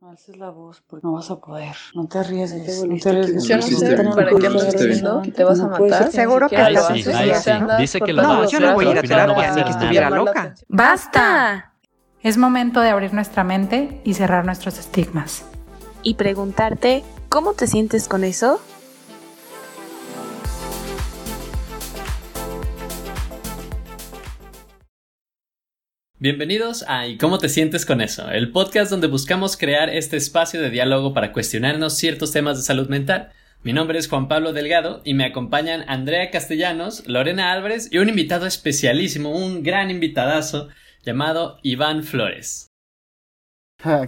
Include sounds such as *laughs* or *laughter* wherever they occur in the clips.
No alces la voz porque no vas a poder. No te arriesgues. No te Yo arriesgues. no Lo sé para qué me estás diciendo que te vas a No matar. Seguro que lo sí, Dice que lo todas va a las hacer, yo no voy a ir a terapia, ni que estuviera la loca. ¡Basta! Es momento de abrir nuestra mente y cerrar nuestros estigmas. y preguntarte cómo te sientes con eso. Bienvenidos a ¿Y cómo te sientes con eso? El podcast donde buscamos crear este espacio de diálogo para cuestionarnos ciertos temas de salud mental. Mi nombre es Juan Pablo Delgado y me acompañan Andrea Castellanos, Lorena Álvarez y un invitado especialísimo, un gran invitadazo llamado Iván Flores.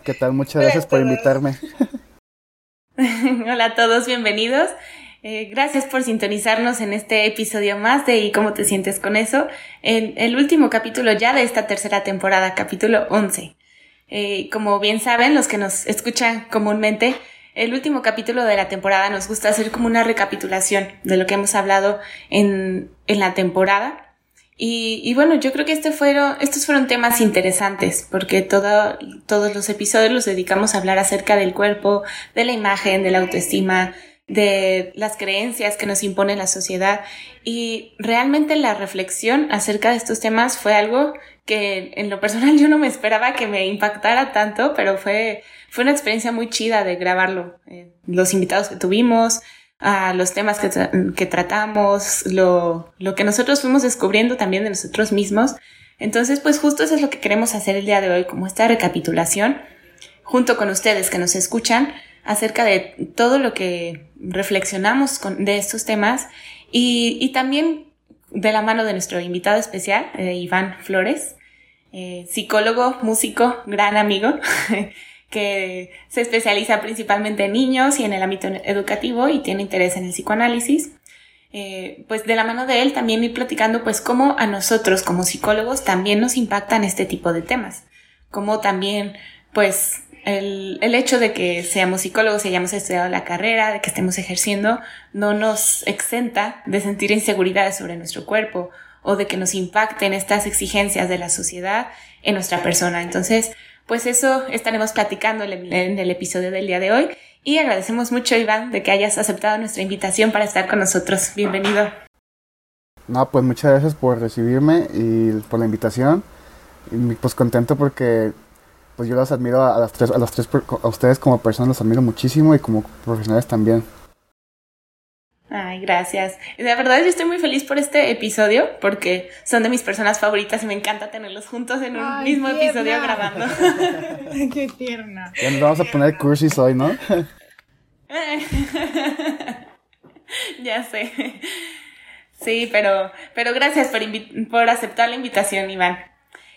¿Qué tal? Muchas gracias por invitarme. *laughs* Hola a todos, bienvenidos. Eh, gracias por sintonizarnos en este episodio más de ¿Y cómo te sientes con eso? En el último capítulo ya de esta tercera temporada, capítulo 11. Eh, como bien saben, los que nos escuchan comúnmente, el último capítulo de la temporada nos gusta hacer como una recapitulación de lo que hemos hablado en, en la temporada. Y, bueno, yo creo que este fueron, estos fueron temas interesantes porque todo, todos los episodios los dedicamos a hablar acerca del cuerpo, de la imagen, de la autoestima, de las creencias que nos impone la sociedad y realmente la reflexión acerca de estos temas fue algo que en lo personal *laughs* yo no me esperaba que me impactara tanto, pero fue, fue una experiencia muy chida de grabarlo. Eh, los invitados que tuvimos, a los temas que, que tratamos, lo, lo que nosotros fuimos descubriendo también de nosotros mismos. Entonces, pues justo eso es lo que queremos hacer el día de hoy, como esta recapitulación, junto con ustedes que nos escuchan, acerca de todo lo que reflexionamos de estos temas y, y también de la mano de nuestro invitado especial, eh, Iván Flores, eh, psicólogo, músico, gran amigo, *laughs* que se especializa principalmente en niños y en el ámbito educativo y tiene interés en el psicoanálisis. Eh, pues de la mano de él también ir platicando pues cómo a nosotros como psicólogos también nos impactan este tipo de temas, como también pues el, el hecho de que seamos psicólogos y hayamos estudiado la carrera, de que estemos ejerciendo, no nos exenta de sentir inseguridades sobre nuestro cuerpo o de que nos impacten estas exigencias de la sociedad en nuestra persona. Entonces, pues eso estaremos platicando en el, episodio del día de hoy y agradecemos mucho, Iván, de que hayas aceptado nuestra invitación para estar con nosotros. Bienvenido. No, pues muchas gracias por recibirme y por la invitación. Y pues contento porque pues yo los admiro a, a las tres, a los tres, a ustedes como personas los admiro muchísimo y como profesionales también. Ay, gracias. De verdad, yo estoy muy feliz por este episodio porque son de mis personas favoritas y me encanta tenerlos juntos en un Ay, mismo tierna. episodio grabando. *laughs* ¡Qué tierna! Ya nos vamos a poner cursis hoy, ¿no? *laughs* ya sé. Sí, pero, pero gracias por, por aceptar la invitación, Iván.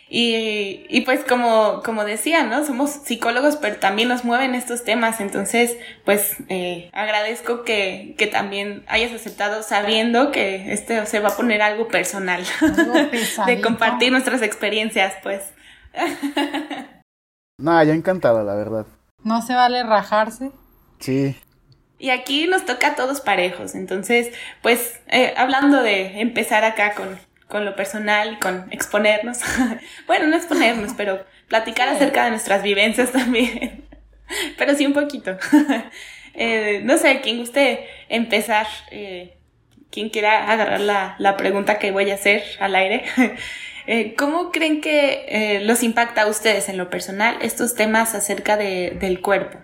Y, y pues como, como decía, ¿no? Somos psicólogos, pero también nos mueven estos temas. Entonces, pues eh, agradezco que, que también hayas aceptado sabiendo que este se va a poner algo personal. Algo *laughs* de compartir nuestras experiencias, pues. *laughs* No, yo encantado, la verdad. No se vale rajarse. Sí. Y aquí nos toca a todos parejos. Entonces, pues, eh, hablando de empezar acá con, con lo personal y con exponernos. *laughs* bueno, no exponernos, *laughs* pero platicar acerca de nuestras vivencias también. *laughs* pero sí un poquito. Eh, no sé, quien guste empezar, eh, quien quiera agarrar la, la pregunta que voy a hacer al aire. Eh, ¿Cómo creen que eh, los impacta a ustedes en lo personal estos temas acerca de, del cuerpo?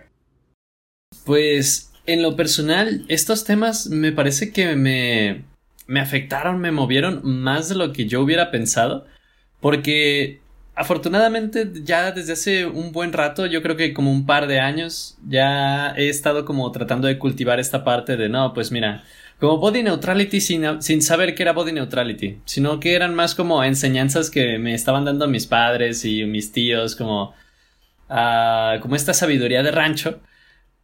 Pues en lo personal, estos temas me parece que me, me afectaron, me movieron más de lo que yo hubiera pensado, porque afortunadamente ya desde hace un buen rato, yo creo que como un par de años, ya he estado como tratando de cultivar esta parte de, no, pues mira, como body neutrality sin, sin saber que era body neutrality, sino que eran más como enseñanzas que me estaban dando mis padres y mis tíos, como, ah, como esta sabiduría de rancho.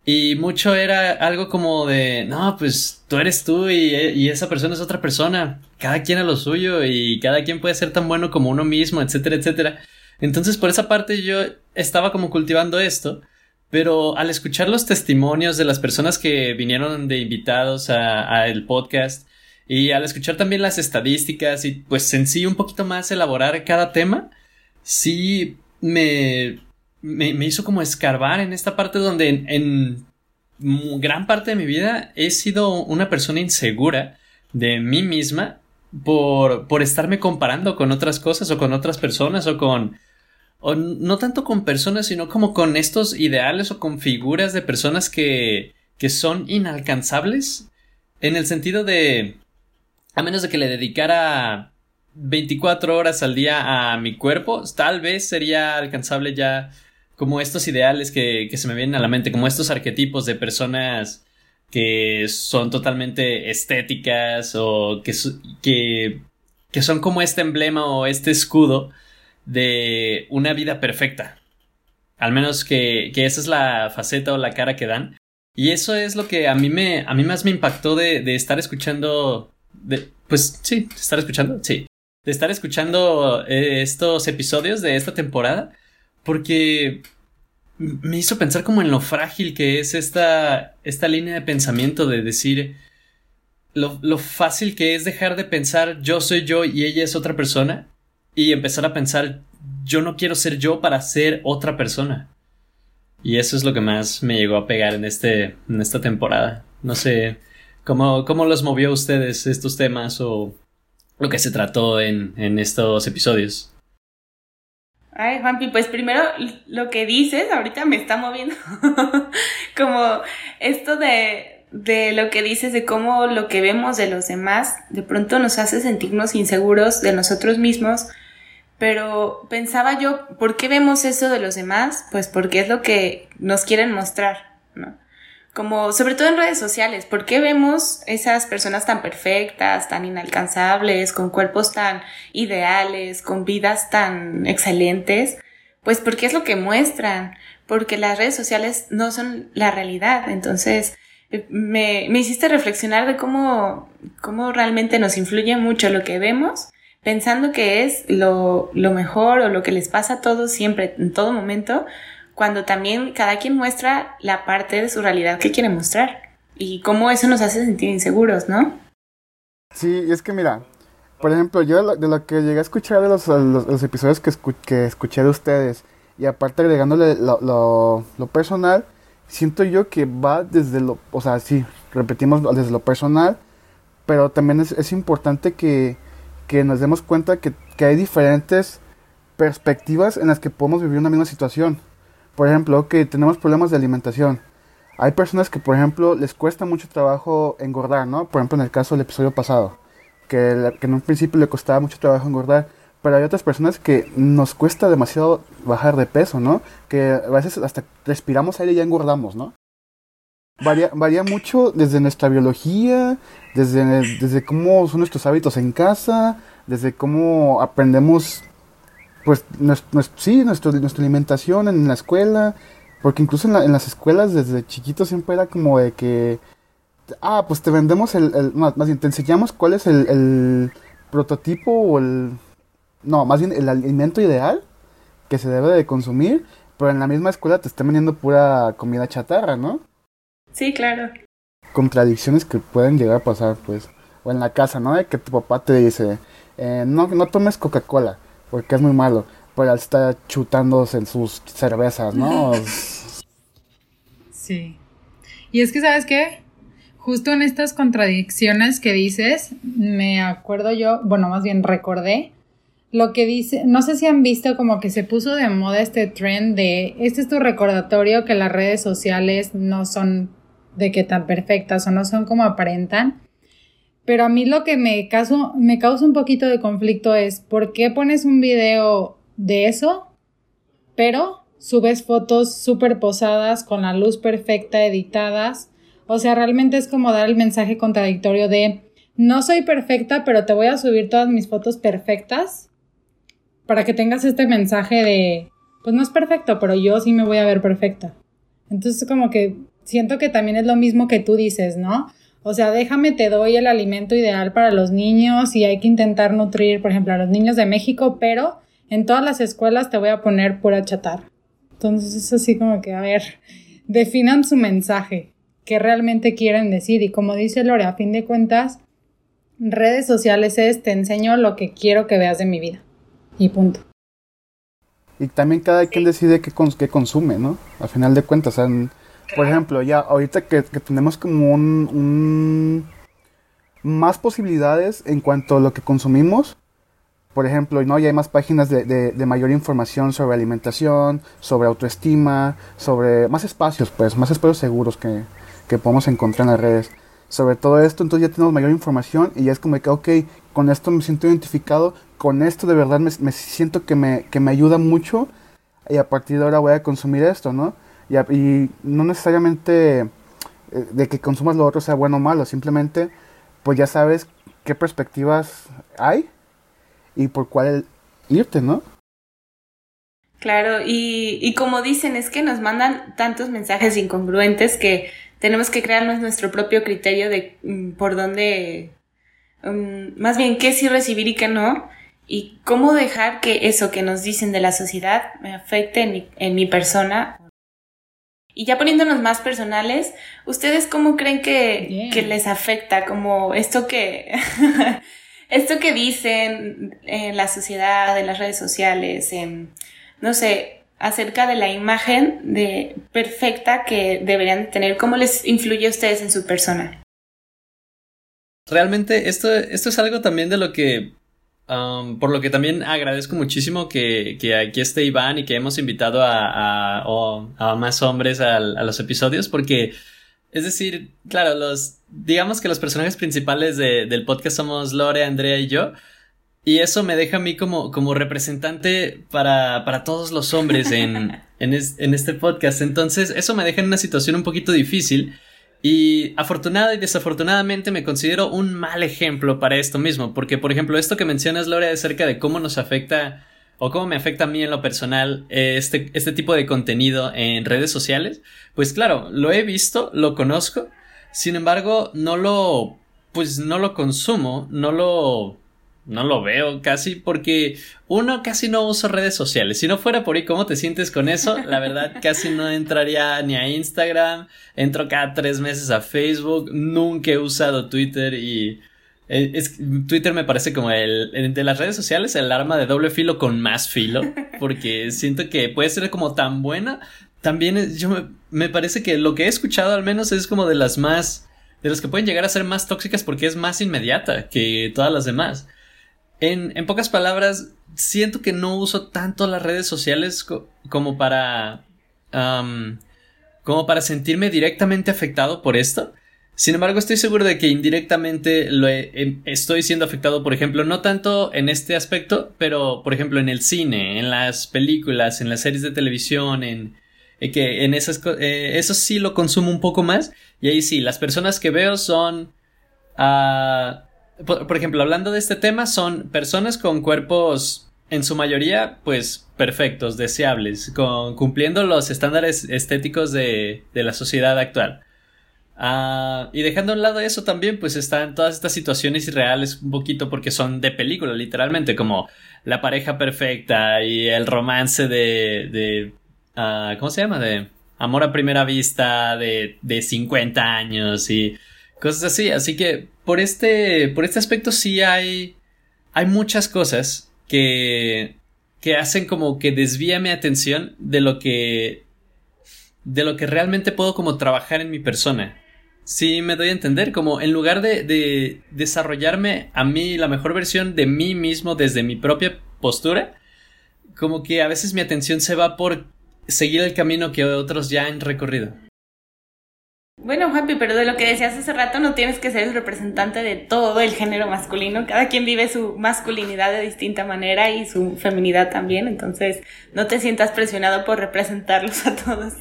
Y mucho era algo como de, no, pues tú eres tú y, y esa persona es otra persona. Cada quien a lo suyo y cada quien puede ser tan bueno como uno mismo, etcétera, etcétera. Entonces, por esa parte yo estaba como cultivando esto. Pero al escuchar los testimonios de las personas que vinieron de invitados a, a el podcast y al escuchar también las estadísticas y pues en sí un poquito más elaborar cada tema, sí me, me, hizo como escarbar en esta parte donde en, gran parte de mi vida he sido una persona insegura de mí misma por, por estarme comparando con otras cosas o con otras personas o con... O no tanto con personas, sino como con estos ideales o con figuras de personas que, que son inalcanzables en el sentido de... A menos de que le dedicara 24 horas al día a mi cuerpo, tal vez sería alcanzable ya como estos ideales que, que se me vienen a la mente, como estos arquetipos de personas que son totalmente estéticas o que, que, son como este emblema o este escudo de una vida perfecta. Al menos que, que, esa es la faceta o la cara que dan. Y eso es lo que a mí me, a mí más me impactó de, de estar escuchando, de, pues sí, estar escuchando, sí, de estar escuchando eh, estos episodios de esta temporada, porque me hizo pensar como en lo frágil que es esta, esta línea de pensamiento de decir lo, lo, fácil que es dejar de pensar yo soy yo y ella es otra persona y empezar a pensar yo no quiero ser yo para ser otra persona. Y eso es lo que más me llegó a pegar en, este, en esta temporada. No sé cómo, cómo los movió a ustedes estos temas o lo que se trató en, en estos episodios. Ay, Juanpi, pues primero lo que dices ahorita me está moviendo. *laughs* como esto de, de lo que dices, de cómo lo que vemos de los demás de pronto nos hace sentirnos inseguros de nosotros mismos. Pero pensaba yo, ¿por qué vemos eso de los demás? Pues porque es lo que nos quieren mostrar. Como sobre todo en redes sociales, ¿por qué vemos esas personas tan perfectas, tan inalcanzables, con cuerpos tan ideales, con vidas tan excelentes? Pues porque es lo que muestran, porque las redes sociales no son la realidad. Entonces, eh, me, me hiciste reflexionar de cómo, cómo realmente nos influye mucho lo que vemos, pensando que es lo, lo mejor o lo que les pasa a todos siempre, en todo momento, cuando también cada quien muestra la parte de su realidad que quiere mostrar y cómo eso nos hace sentir inseguros, ¿no? Sí, es que mira, por ejemplo, yo de lo que llegué a escuchar de los, episodios que, que, escuché de ustedes y aparte agregándole lo, lo, personal, siento yo que va desde lo, o sea, sí, repetimos desde lo personal, pero también es, es importante que, que nos demos cuenta que, que hay diferentes perspectivas en las que podemos vivir una misma situación por ejemplo, que tenemos problemas de alimentación. Hay personas que, por ejemplo, les cuesta mucho trabajo engordar, ¿no? Por ejemplo, en el caso del episodio pasado, que, en un principio le costaba mucho trabajo engordar, pero hay otras personas que nos cuesta demasiado bajar de peso, ¿no? Que a veces hasta respiramos aire y ya engordamos, ¿no? Varía, varía mucho desde nuestra biología, desde, desde cómo son nuestros hábitos en casa, desde cómo aprendemos pues sí, nuestro, nuestra alimentación en la escuela, porque incluso en, las escuelas desde chiquito siempre era como de que, ah, pues te vendemos el, más, bien te enseñamos cuál es el, prototipo o el, no, más bien el alimento ideal que se debe de consumir, pero en la misma escuela te están vendiendo pura comida chatarra, ¿no? Sí, claro. Contradicciones que pueden llegar a pasar, pues, o en la casa, ¿no? De que tu papá te dice, eh, no, no tomes Coca-Cola porque es muy malo. Pero él está chutándose en sus cervezas, ¿no? *laughs* sí. Y es que, ¿sabes qué? Justo en estas contradicciones que dices, me acuerdo yo, bueno, más bien recordé lo que dice, no sé si han visto como que se puso de moda este trend de, este es tu recordatorio que las redes sociales no son de que tan perfectas o no son como aparentan. Pero a mí lo que me, caso, me causa un poquito de conflicto es, ¿por qué pones un video de eso, pero subes fotos súper posadas con la luz perfecta, editadas? O sea, realmente es como dar el mensaje contradictorio de, no soy perfecta, pero te voy a subir todas mis fotos perfectas para que tengas este mensaje de, pues no es perfecto, pero yo sí me voy a ver perfecta. Entonces como que siento que también es lo mismo que tú dices, ¿no? O sea, déjame, te doy el alimento ideal para los niños y hay que intentar nutrir, por ejemplo, a los niños de México, pero en todas las escuelas te voy a poner pura chatar. Entonces es así como que, a ver, *laughs* definan su mensaje, qué realmente quieren decir. Y como dice Lore, a fin de cuentas, redes sociales es te enseño lo que quiero que veas de mi vida. Y punto. Y también cada quien decide qué, qué consume, ¿no? Al final de cuentas, por ejemplo, ya ahorita que, tenemos como un, más posibilidades en cuanto a lo que consumimos, por ejemplo, ¿no? ya hay más páginas de, de, mayor información sobre alimentación, sobre autoestima, sobre más espacios, pues, más espacios seguros que, que podemos encontrar en las redes. Sobre todo esto, entonces ya tenemos mayor información y ya es como que, ok, con esto me siento identificado, con esto de verdad me, me siento que me, que me ayuda mucho y a partir de ahora voy a consumir esto, ¿no? Y, no necesariamente eh, de que consumas lo otro sea bueno o malo, simplemente pues ya sabes qué perspectivas hay y por cuál irte, ¿no? Claro, y, y como dicen, es que nos mandan tantos mensajes incongruentes que tenemos que crearnos nuestro propio criterio de mm, por dónde, mm, más bien qué sí recibir y qué no, y cómo dejar que eso que nos dicen de la sociedad me afecte en mi, en mi persona. Y ya poniéndonos más personales, ¿ustedes cómo creen que, que les afecta? Como esto que, *laughs* esto que dicen en la sociedad, en las redes sociales, en, no sé, acerca de la imagen de perfecta que deberían tener, ¿cómo les influye a ustedes en su persona? Realmente esto, esto es algo también de lo que Um, por lo que también agradezco muchísimo que, que, aquí esté Iván y que hemos invitado a, a, más hombres a, los episodios, porque, es decir, claro, los, digamos que los personajes principales del podcast somos Lore, Andrea y yo, y eso me deja a mí como, como representante para, para todos los hombres en, *laughs* en, en este podcast, entonces eso me deja en una situación un poquito difícil, y afortunada y desafortunadamente me considero un mal ejemplo para esto mismo, porque por ejemplo esto que mencionas, Laura, acerca de cómo nos afecta o cómo me afecta a mí en lo personal eh, este, este tipo de contenido en redes sociales, pues claro, lo he visto, lo conozco, sin embargo, no lo, pues no lo consumo, no lo no lo veo casi porque uno casi no usa redes sociales. Si no fuera por ahí, ¿cómo te sientes con eso? La verdad, *laughs* casi no entraría ni a Instagram. Entro cada tres meses a Facebook. Nunca he usado Twitter y eh, es, Twitter me parece como el, de las redes sociales, el arma de doble filo con más filo. Porque siento que puede ser como tan buena. También yo me, me parece que lo que he escuchado al menos es como de las más de las que pueden llegar a ser más tóxicas porque es más inmediata que todas las demás. En, pocas palabras, siento que no uso tanto las redes sociales como para. como para sentirme directamente afectado por esto. Sin embargo, estoy seguro de que indirectamente lo em, estoy siendo afectado, por ejemplo, no tanto en este aspecto, pero por ejemplo en el cine, en las películas, en las series de televisión, en eh, que en esas eh, eso sí lo consumo un poco más y ahí sí, las personas que veo son uh, por, ejemplo, hablando de este tema, son personas con cuerpos, en su mayoría, pues perfectos, deseables, cumpliendo los estándares estéticos de, de la sociedad actual. Ah, y dejando a un lado eso también, pues están todas estas situaciones irreales un poquito porque son de película, literalmente, como la pareja perfecta y el romance de, de uh, ¿cómo se llama? De amor a primera vista de, de 50 años y cosas así. Así que por este, por este aspecto sí hay, hay muchas cosas que, que hacen como que desvía mi atención de lo que, de lo que realmente puedo como trabajar en mi persona. Sí, me doy a entender, como en lugar de, de desarrollarme a mí la mejor versión de mí mismo desde mi propia postura, como que a veces mi atención se va por seguir el camino que otros ya han recorrido. Bueno, Juanpi, pero de lo que decías hace rato, no tienes que ser el representante de todo el género masculino. Cada quien vive su masculinidad de distinta manera y su feminidad también. Entonces, no te sientas presionado por representarlos a todos.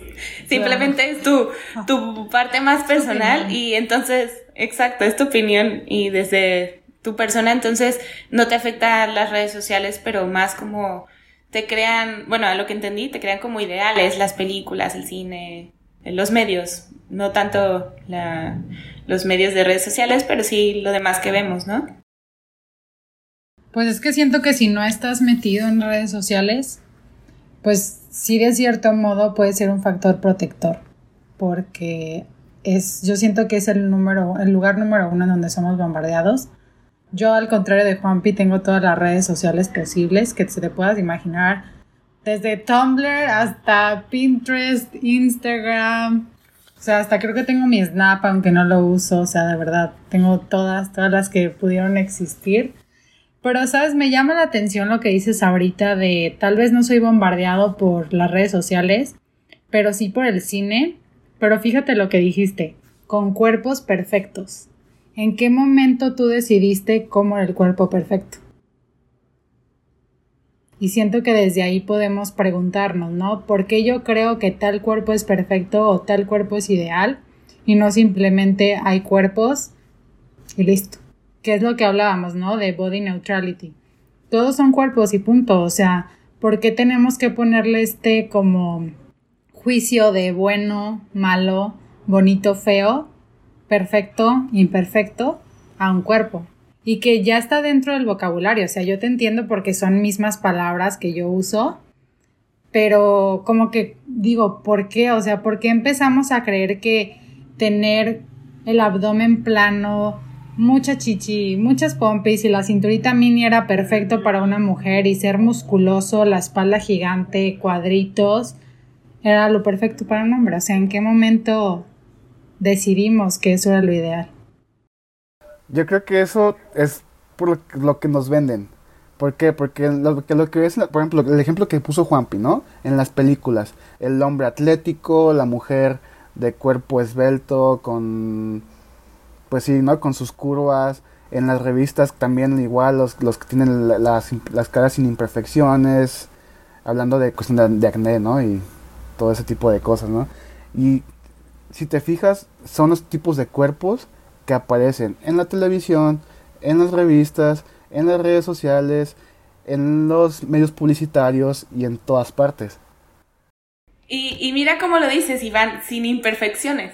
Simplemente es tu, tu parte más personal y entonces, exacto, es tu opinión y desde tu persona, entonces no te afecta las redes sociales, pero más como te crean, bueno, a lo que entendí, te crean como ideales, las películas, el cine, los medios, no tanto la, los medios de redes sociales, pero sí lo demás que vemos, ¿no? Pues es que siento que si no estás metido en redes sociales, pues sí de cierto modo puede ser un factor protector, porque es, yo siento que es el número, el lugar número uno en donde somos bombardeados. Yo, al contrario de Juanpi, tengo todas las redes sociales posibles que se te puedas imaginar desde Tumblr hasta Pinterest, Instagram. O sea, hasta creo que tengo mi Snap, aunque no lo uso. O sea, de verdad, tengo todas, todas las que pudieron existir. Pero, ¿sabes? Me llama la atención lo que dices ahorita de tal vez no soy bombardeado por las redes sociales, pero sí por el cine. Pero fíjate lo que dijiste, con cuerpos perfectos. ¿En qué momento tú decidiste cómo era el cuerpo perfecto? Y siento que desde ahí podemos preguntarnos, ¿no? ¿Por qué yo creo que tal cuerpo es perfecto o tal cuerpo es ideal? Y no simplemente hay cuerpos y listo. Que es lo que hablábamos, ¿no? De body neutrality. Todos son cuerpos y punto. O sea, ¿por qué tenemos que ponerle este como juicio de bueno, malo, bonito, feo, perfecto, imperfecto a un cuerpo? Y que ya está dentro del vocabulario. O sea, yo te entiendo porque son mismas palabras que yo uso, pero como que digo, ¿por qué? O sea, ¿por qué empezamos a creer que tener el abdomen plano, mucha chichi, muchas pompis y la cinturita mini era perfecto para una mujer y ser musculoso, la espalda gigante, cuadritos, era lo perfecto para un hombre? O sea, ¿en qué momento decidimos que eso era lo ideal? Yo creo que eso es por lo que nos venden. ¿Por qué? Porque lo que, lo que es, por ejemplo, el ejemplo que puso Juanpi, ¿no? En las películas. El hombre atlético, la mujer de cuerpo esbelto, con. Pues sí, ¿no? Con sus curvas. En las revistas también igual, los, los que tienen las, las caras sin imperfecciones. Hablando de cuestión de acné, ¿no? Y todo ese tipo de cosas, ¿no? Y si te fijas, son los tipos de cuerpos que aparecen en la televisión, en las revistas, en las redes sociales, en los medios publicitarios y en todas partes. Y, mira cómo lo dices, Iván, sin imperfecciones.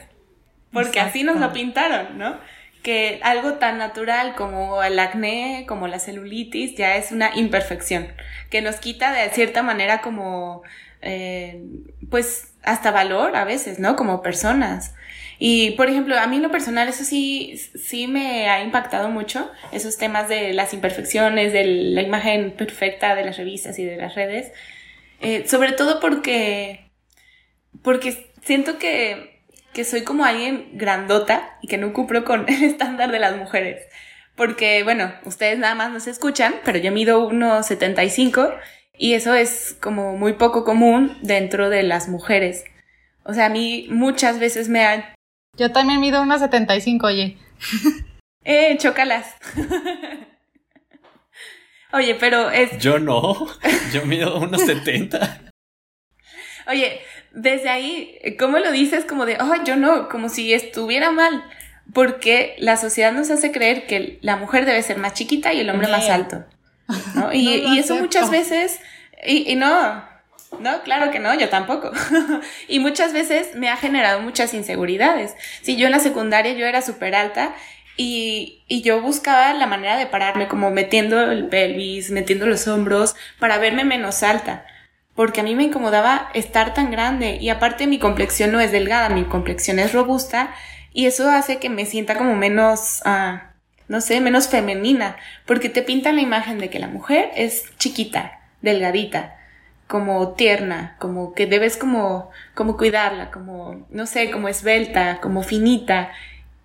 Porque así nos lo pintaron, ¿no? Que algo tan natural como el acné, como la celulitis, ya es una imperfección. Que nos quita de cierta manera como, eh, pues, hasta valor a veces, ¿no? Como personas. Y, por ejemplo, a mí en lo personal eso sí, sí me ha impactado mucho, esos temas de las imperfecciones, de la imagen perfecta de las revistas y de las redes. Eh, sobre todo porque, porque siento que, que soy como alguien grandota y que no cumplo con *laughs* el estándar de las mujeres. Porque, bueno, ustedes nada más nos escuchan, pero yo mido 1,75 y eso es como muy poco común dentro de las mujeres. O sea, a mí muchas veces me han yo también mido 1,75, oye. *laughs* eh, chócalas. *laughs* oye, pero es... Yo no, *laughs* yo mido 1,70. oye, desde ahí, ¿cómo lo dices? Como de, oh, yo no, como si estuviera mal. Porque la sociedad nos hace creer que la mujer debe ser más chiquita y el hombre más alto. ¿no? Y, y eso muchas veces, y, y no, no, claro que no, yo tampoco. *laughs* y muchas veces me ha generado muchas inseguridades. Si yo en la secundaria yo era súper alta y, y, yo buscaba la manera de pararme, como metiendo el pelvis, metiendo los hombros, para verme menos alta. Porque a mí me incomodaba estar tan grande y aparte mi complexión no es delgada, mi complexión es robusta y eso hace que me sienta como menos, ah, no sé, menos femenina, porque te pintan la imagen de que la mujer es chiquita, delgadita como tierna, como que debes como, como cuidarla, como, no sé, como esbelta, como finita.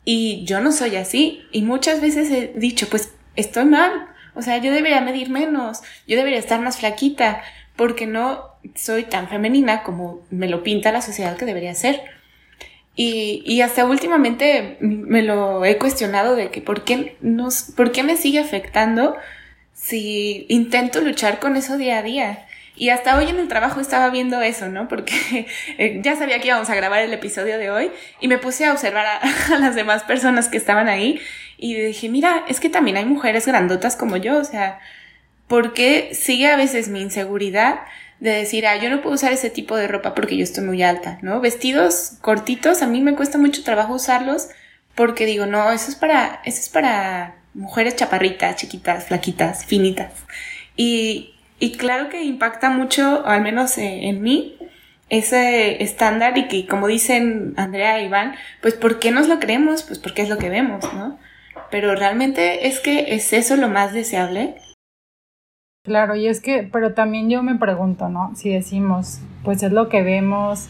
Y yo no soy así. Y muchas veces he dicho, pues estoy mal. O sea, yo debería medir menos, yo debería estar más flaquita, porque no soy tan femenina como me lo pinta la sociedad que debería ser. Y, y hasta últimamente me lo he cuestionado de que por qué, nos, por qué me sigue afectando si intento luchar con eso día a día. Y hasta hoy en el trabajo estaba viendo eso, ¿no? Porque *laughs* eh, ya sabía que íbamos a grabar el episodio de hoy y me puse a observar *laughs* a, las demás personas que estaban ahí y dije, mira, es que también hay mujeres grandotas como yo, o sea, ¿por qué sigue a veces mi inseguridad de decir, ah, yo no puedo usar ese tipo de ropa porque yo estoy muy alta, ¿no? Vestidos cortitos, a mí me cuesta mucho trabajo usarlos porque digo, no, eso es para, eso es para mujeres chaparritas, chiquitas, flaquitas, finitas. Y, y claro que impacta mucho, al menos eh, en mí, ese estándar y que como dicen Andrea y Iván, pues ¿por qué nos lo creemos? Pues porque es lo que vemos, ¿no? Pero realmente es que es eso lo más deseable. Claro, y es que, pero también yo me pregunto, ¿no? Si decimos, pues es lo que vemos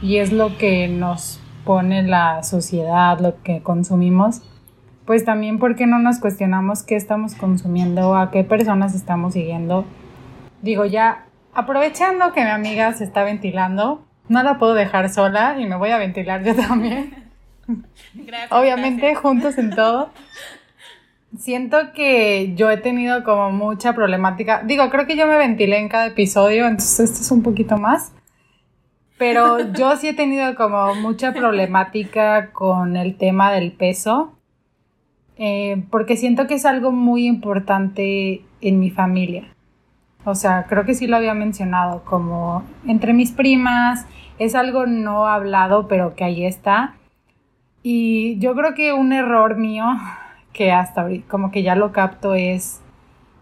y es lo que nos pone la sociedad, lo que consumimos, pues también por qué no nos cuestionamos qué estamos consumiendo, a qué personas estamos siguiendo. Digo, ya aprovechando que mi amiga se está ventilando, no la puedo dejar sola y me voy a ventilar yo también. *laughs* Obviamente juntos en todo. Siento que yo he tenido como mucha problemática. Digo, creo que yo me ventilé en cada episodio, entonces esto es un poquito más. Pero *laughs* yo sí he tenido como mucha problemática con el tema del peso. Eh, porque siento que es algo muy importante en mi familia. O sea, creo que sí lo había mencionado, como entre mis primas, es algo no hablado, pero que ahí está. Y yo creo que un error mío, *laughs* que hasta ahorita como que ya lo capto, es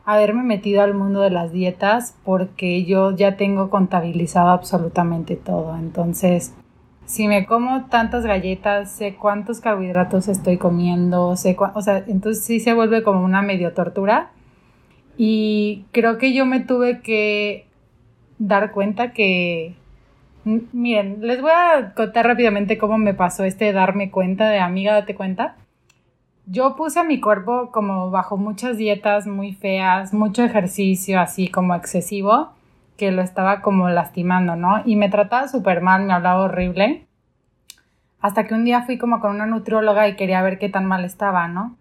haberme metido al mundo de las dietas porque yo ya tengo contabilizado absolutamente todo. Entonces, si me como tantas galletas, sé cuántos carbohidratos estoy comiendo, sé o sea, entonces sí se vuelve como una medio tortura. Y creo que yo me tuve que dar cuenta que, miren, les voy a contar rápidamente cómo me pasó este darme cuenta de amiga, date cuenta. Yo puse a mi cuerpo como bajo muchas dietas muy feas, mucho ejercicio así como excesivo que lo estaba como lastimando, ¿no? Y me trataba súper mal, me hablaba horrible. Hasta que un día fui como con una nutrióloga y quería ver qué tan mal estaba, ¿no?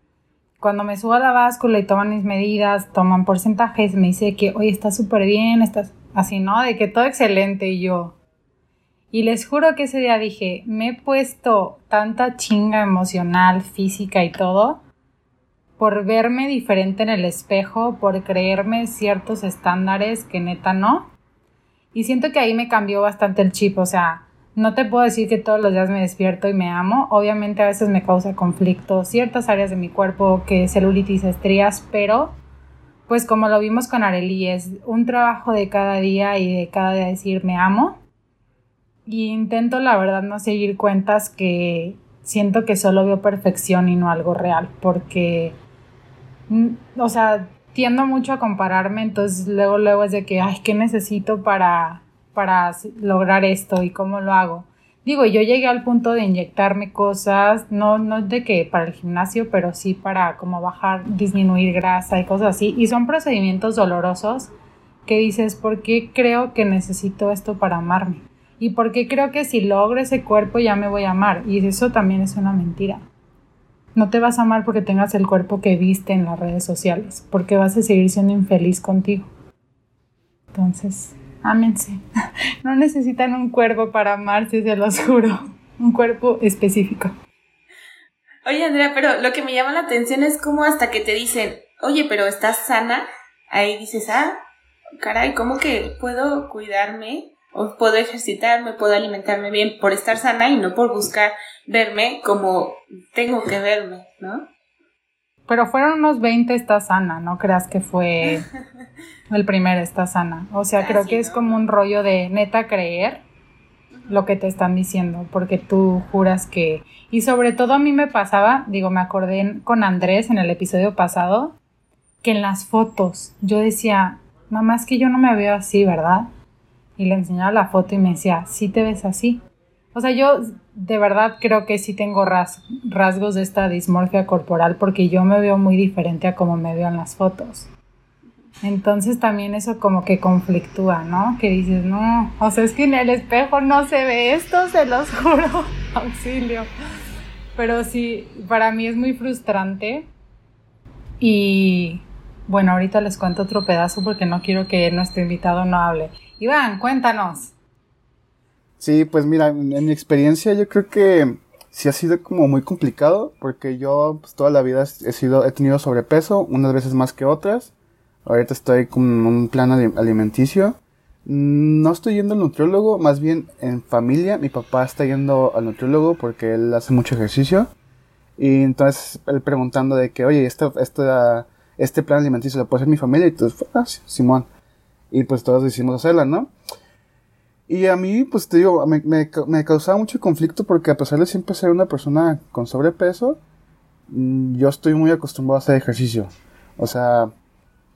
Cuando me subo a la báscula y toman mis medidas, toman porcentajes, me dice que, oye, está súper bien, estás así, ¿no? De que todo excelente y yo. Y les juro que ese día dije, me he puesto tanta chinga emocional, física y todo por verme diferente en el espejo, por creerme ciertos estándares que neta no. Y siento que ahí me cambió bastante el chip, o sea, no te puedo decir que todos los días me despierto y me amo, obviamente a veces me causa conflicto ciertas áreas de mi cuerpo, que celulitis, estrías, pero pues como lo vimos con Areli, es un trabajo de cada día y de cada día decir me amo. Y intento la verdad no seguir cuentas que siento que solo veo perfección y no algo real, porque o sea, tiendo mucho a compararme, entonces luego, luego es de que, ay, ¿qué necesito para, para lograr esto y cómo lo hago? Digo, yo llegué al punto de inyectarme cosas, no, no de que para el gimnasio, pero sí para como bajar, disminuir grasa y cosas así. Y son procedimientos dolorosos que dices, ¿por qué creo que necesito esto para amarme? ¿Y por qué creo que si logro ese cuerpo ya me voy a amar? Y eso también es una mentira. No te vas a amar porque tengas el cuerpo que viste en las redes sociales, porque vas a seguir siendo infeliz contigo. Entonces, ámense. *laughs* No necesitan un cuerpo para amarse, se los juro. Un cuerpo específico. Oye, Andrea, pero lo que me llama la atención es cómo hasta que te dicen, oye, pero estás sana, ahí dices, ah, caray, ¿cómo que puedo cuidarme? O puedo ejercitarme, puedo alimentarme bien por estar sana y no por buscar verme como tengo que verme, ¿no? Pero fueron unos 20 está sana, no creas que fue *laughs* el primer está sana. O sea, creo que es como un rollo de neta creer lo que te están diciendo, porque tú juras que... Y sobre todo a mí me pasaba, digo, me acordé con Andrés en el episodio pasado, que en las fotos yo decía, mamá, es que yo no me veo así, ¿verdad? Y le enseñaba la foto y me decía, sí te ves así. O sea, yo de verdad creo que sí tengo rasgos de esta dismorfia corporal porque yo me veo muy diferente a como me veo en las fotos. Entonces también eso como que conflictúa, ¿no? Que dices, no, o sea, es que en el espejo no se ve esto, se los *laughs* juro, auxilio. Pero sí, para mí es muy frustrante y bueno, ahorita les cuento otro pedazo porque no quiero que nuestro invitado no hable. Iván, cuéntanos. Sí, pues mira, en, mi experiencia yo creo que sí ha sido como muy complicado porque yo pues, toda la vida he sido he tenido sobrepeso, unas veces más que otras. Ahorita estoy con un plan alimenticio. No estoy yendo al nutriólogo, más bien en familia. Mi papá está yendo al nutriólogo porque él hace mucho ejercicio. Y entonces él preguntando de que, oye, este, este, este plan alimenticio lo puede hacer mi familia. Y entonces, ah, Simón. Y pues todos decidimos hacerla, ¿no? Y a mí, pues te digo, me, me, causaba mucho conflicto porque a pesar de siempre ser una persona con sobrepeso, mm, yo estoy muy acostumbrado a hacer ejercicio. O sea,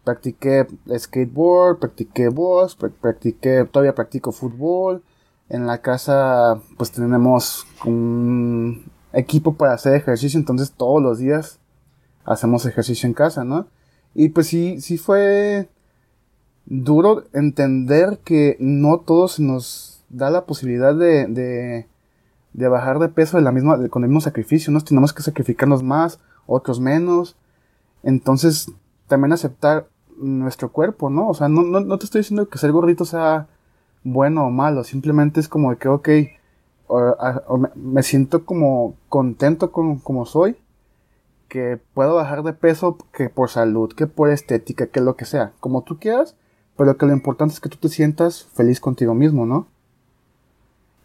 practiqué skateboard, practiqué voz, practiqué, todavía practico fútbol. En la casa pues tenemos un equipo para hacer ejercicio, entonces todos los días hacemos ejercicio en casa, ¿no? Y pues sí, sí fue duro entender que no todos nos da la posibilidad de, de, de bajar de peso de la misma, con el mismo sacrificio, ¿no? Tenemos que sacrificarnos más, otros menos. Entonces, también aceptar nuestro cuerpo, ¿no? O sea, no, no, no te estoy diciendo que ser gordito sea bueno o malo, simplemente es como que, ok, me siento como contento con como soy, que puedo bajar de peso que por salud, que por estética, que lo que sea, como tú quieras, pero que lo importante es que tú te sientas feliz contigo mismo, ¿no?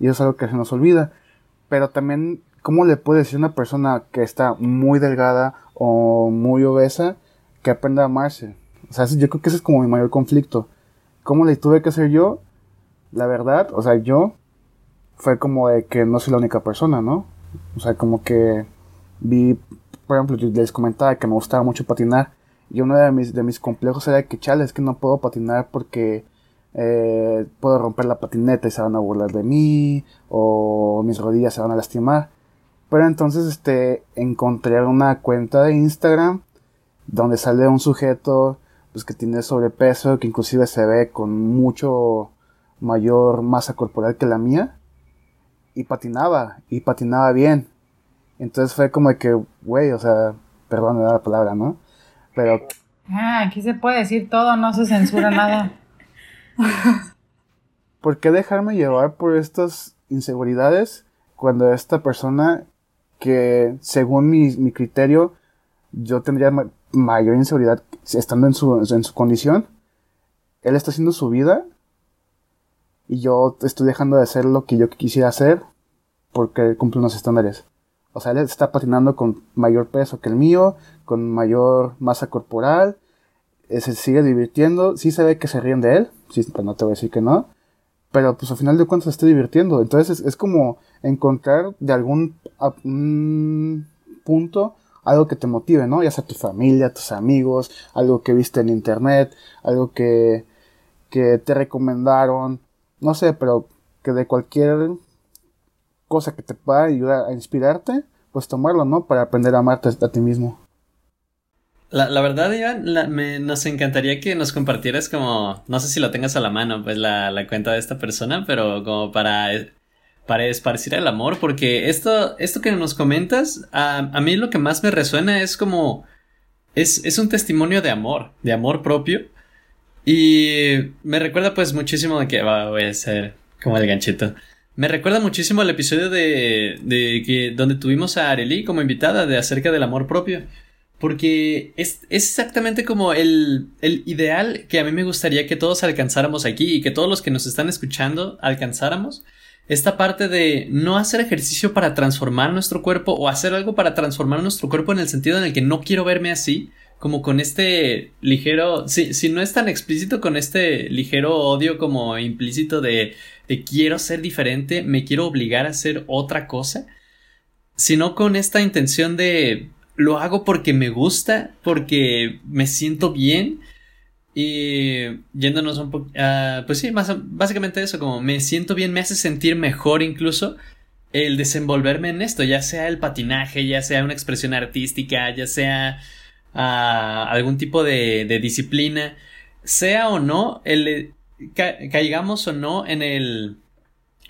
Y eso es algo que se nos olvida. Pero también, ¿cómo le puede decir a una persona que está muy delgada o muy obesa que aprenda a amarse? O sea, yo creo que ese es como mi mayor conflicto. ¿Cómo le tuve que hacer yo? La verdad, o sea, yo fue como de que no soy la única persona, ¿no? O sea, como que vi, por ejemplo, les comentaba que me gustaba mucho patinar. Y uno de mis, de mis complejos era que, chale, es que no puedo patinar porque eh, puedo romper la patineta y se van a burlar de mí, o mis rodillas se van a lastimar. Pero entonces, este, encontré una cuenta de Instagram donde sale un sujeto, pues que tiene sobrepeso, que inclusive se ve con mucho mayor masa corporal que la mía, y patinaba, y patinaba bien. Entonces fue como de que, güey, o sea, perdón la palabra, ¿no? Pero... Ah, aquí se puede decir todo, no se censura nada. *laughs* ¿Por qué dejarme llevar por estas inseguridades cuando esta persona que según mi, criterio yo tendría mayor inseguridad estando en su, en su condición, él está haciendo su vida y yo estoy dejando de hacer lo que yo quisiera hacer porque cumple unos estándares. O sea, él está patinando con mayor peso que el mío, con mayor masa corporal, eh, se sigue divirtiendo, sí se ve que se ríen de él, sí, pues no te voy a decir que no, pero pues al final de cuentas se está divirtiendo. Entonces es, como encontrar de algún punto algo que te motive, ¿no? Ya sea tu familia, tus amigos, algo que viste en internet, algo que, que te recomendaron, no sé, pero que de cualquier cosa que te pueda ayudar a inspirarte, pues tomarlo, ¿no? Para aprender a amarte a ti mismo. La, verdad, Iván, me, nos encantaría que nos compartieras como, no sé si lo tengas a la mano, pues la, la cuenta de esta persona, pero como para, para esparcir el amor, porque esto, esto que nos comentas, a, a mí lo que más me resuena es como, es, es un testimonio de amor, de amor propio, y me recuerda pues muchísimo de que, va, voy a ser como el ganchito. Me recuerda muchísimo el episodio de, de que, donde tuvimos a Arely como invitada de acerca del amor propio. Porque es, exactamente como el, el, ideal que a mí me gustaría que todos alcanzáramos aquí y que todos los que nos están escuchando alcanzáramos. Esta parte de no hacer ejercicio para transformar nuestro cuerpo o hacer algo para transformar nuestro cuerpo en el sentido en el que no quiero verme así, como con este ligero, si, si no es tan explícito, con este ligero odio como implícito de, de quiero ser diferente, me quiero obligar a hacer otra cosa, sino con esta intención de lo hago porque me gusta, porque me siento bien. Y yéndonos un poco, uh, pues sí, más, básicamente eso, como me siento bien, me hace sentir mejor incluso el desenvolverme en esto, ya sea el patinaje, ya sea una expresión artística, ya sea uh, algún tipo de, de, disciplina, sea o no, el, ca caigamos o no en el,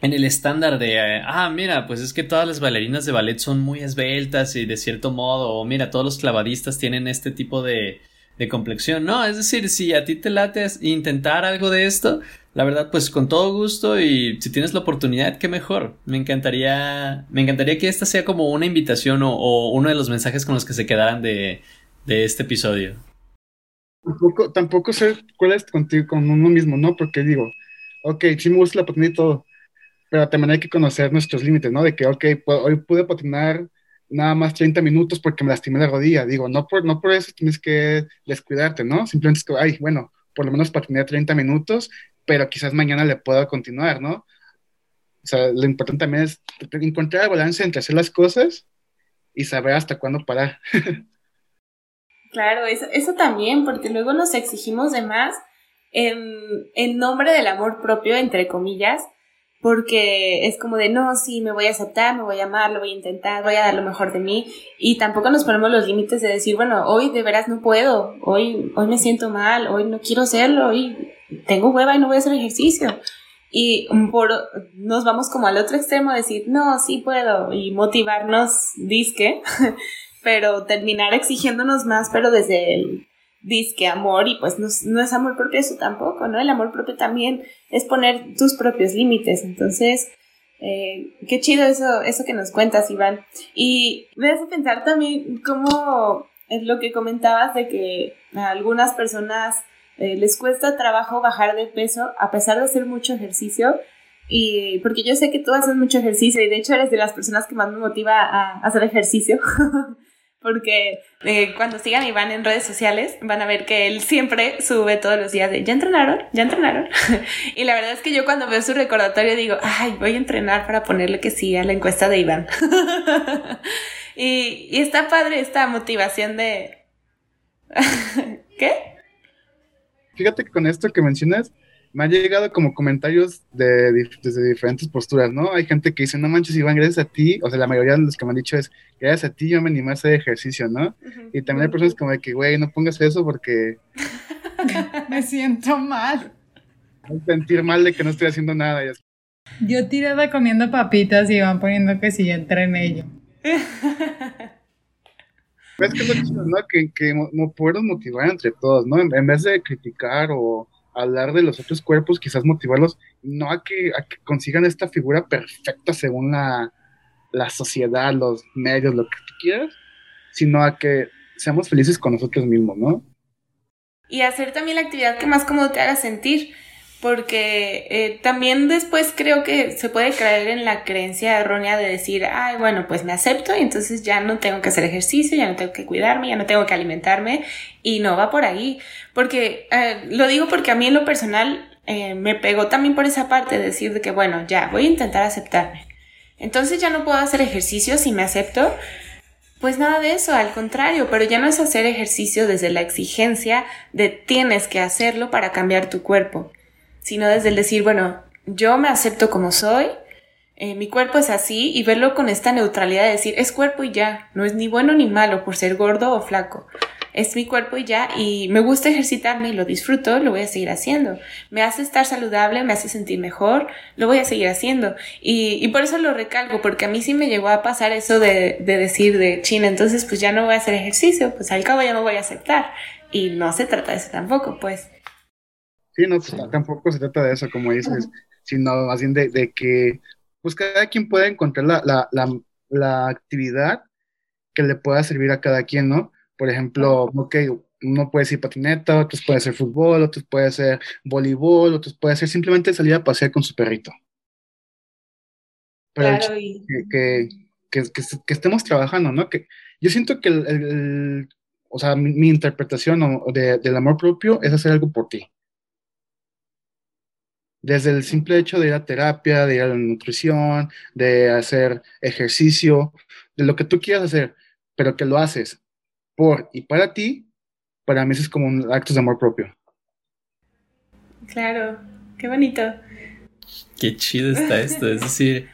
en el estándar de, ah, mira, pues es que todas las bailarinas de ballet son muy esbeltas y de cierto modo, o mira, todos los clavadistas tienen este tipo de, de complexión. No, es decir, si a ti te late intentar algo de esto, la verdad, pues con todo gusto y si tienes la oportunidad, qué mejor. Me encantaría, me encantaría que esta sea como una invitación o, o uno de los mensajes con los que se quedaran de, de este episodio. Tampoco, tampoco ser cuál es contigo, con uno mismo, ¿no? Porque digo, ok, sí me gusta la oportunidad y todo, pero también hay que conocer nuestros límites, ¿no? De que, ok, hoy pude patinar nada más 30 minutos porque me lastimé la rodilla. Digo, no por, no por eso tienes que descuidarte, ¿no? Simplemente es que, ay, bueno, por lo menos patiné 30 minutos, pero quizás mañana le pueda continuar, ¿no? O sea, lo importante también es encontrar el balance entre hacer las cosas y saber hasta cuándo parar. *laughs* Claro, eso, eso también, porque luego nos exigimos de más en, en nombre del amor propio, entre comillas, porque es como de, no, sí, me voy a aceptar, me voy a amar, lo voy a intentar, voy a dar lo mejor de mí, y tampoco nos ponemos los límites de decir, bueno, hoy de veras no puedo, hoy, hoy me siento mal, hoy no quiero hacerlo, hoy tengo hueva y no voy a hacer ejercicio. Y por, nos vamos como al otro extremo, decir, no, sí puedo, y motivarnos, disque, *laughs* pero terminar exigiéndonos más, pero desde el disque amor, y pues no, no, es amor propio eso tampoco, ¿no? El amor propio también es poner tus propios límites, entonces, eh, qué chido eso, eso que nos cuentas, Iván. Y me hace pensar también cómo es lo que comentabas de que a algunas personas eh, les cuesta trabajo bajar de peso a pesar de hacer mucho ejercicio. Y porque yo sé que tú haces mucho ejercicio y de hecho eres de las personas que más me motiva a hacer ejercicio. *laughs* porque eh, cuando sigan Iván en redes sociales van a ver que él siempre sube todos los días de ¿ya entrenaron? ¿ya entrenaron? *laughs* y la verdad es que yo cuando veo su recordatorio digo, ay, voy a entrenar para ponerle que sí a la encuesta de Iván. *laughs* y, y está padre esta motivación de... *laughs* ¿Qué? fíjate que con esto que mencionas, me han llegado como comentarios de, desde diferentes posturas, ¿no? Hay gente que dice, no manches, Iván, gracias a ti, o sea, la mayoría de los que me han dicho es, gracias a ti yo me animé a hacer ejercicio, ¿no? Y también hay personas como de que, güey, no pongas eso porque... *laughs* me siento mal. Voy a sentir mal de que no estoy haciendo nada. Yo tirada comiendo papitas y van poniendo que si ya entré en ello. Es que es lo chido, ¿no? Que, que no podemos motivar entre todos, ¿no? En, vez de criticar o hablar de los otros cuerpos, quizás motivarlos, no a que, a que consigan esta figura perfecta según la, la sociedad, los medios, lo que tú quieras, sino a que seamos felices con nosotros mismos, ¿no? Y hacer también la actividad que más cómodo te haga sentir porque eh, también después creo que se puede caer en la creencia errónea de decir, ay, bueno, pues me acepto y entonces ya no tengo que hacer ejercicio, ya no tengo que cuidarme, ya no tengo que alimentarme y no va por ahí. Porque eh, lo digo porque a mí en lo personal eh, me pegó también por esa parte de decir de que, bueno, ya voy a intentar aceptarme. Entonces ya no puedo hacer ejercicio si me acepto. Pues nada de eso, al contrario, pero ya no es hacer ejercicio desde la exigencia de tienes que hacerlo para cambiar tu cuerpo sino desde el decir, bueno, yo me acepto como soy, eh, mi cuerpo es así y verlo con esta neutralidad de decir, es cuerpo y ya, no es ni bueno ni malo por ser gordo o flaco. Es mi cuerpo y ya, y me gusta ejercitarme y lo disfruto, lo voy a seguir haciendo. Me hace estar saludable, me hace sentir mejor, lo voy a seguir haciendo. Y, y por eso lo recalco, porque a mí sí me llegó a pasar eso de, de decir de China, entonces pues ya no voy a hacer ejercicio, pues al cabo ya no voy a aceptar. Y no se trata de eso tampoco, pues. Sí, no, pues, tampoco se trata de eso, como dices, sino más bien de, que pues cada quien pueda encontrar la, la, actividad que le pueda servir a cada quien, ¿no? Por ejemplo, ok, uno puede ser patineta, otros puede ser fútbol, otros puede ser voleibol, otros puede ser simplemente salir a pasear con su perrito. Pero claro, que, que, que, estemos trabajando, ¿no? Que yo siento que el, o sea, mi, interpretación del amor propio es hacer algo por ti desde el simple hecho de ir a terapia, de ir a la nutrición, de hacer ejercicio, de lo que tú quieras hacer, pero que lo haces por y para ti, para mí eso es como un acto de amor propio. Claro, qué bonito. Qué chido está esto, es decir,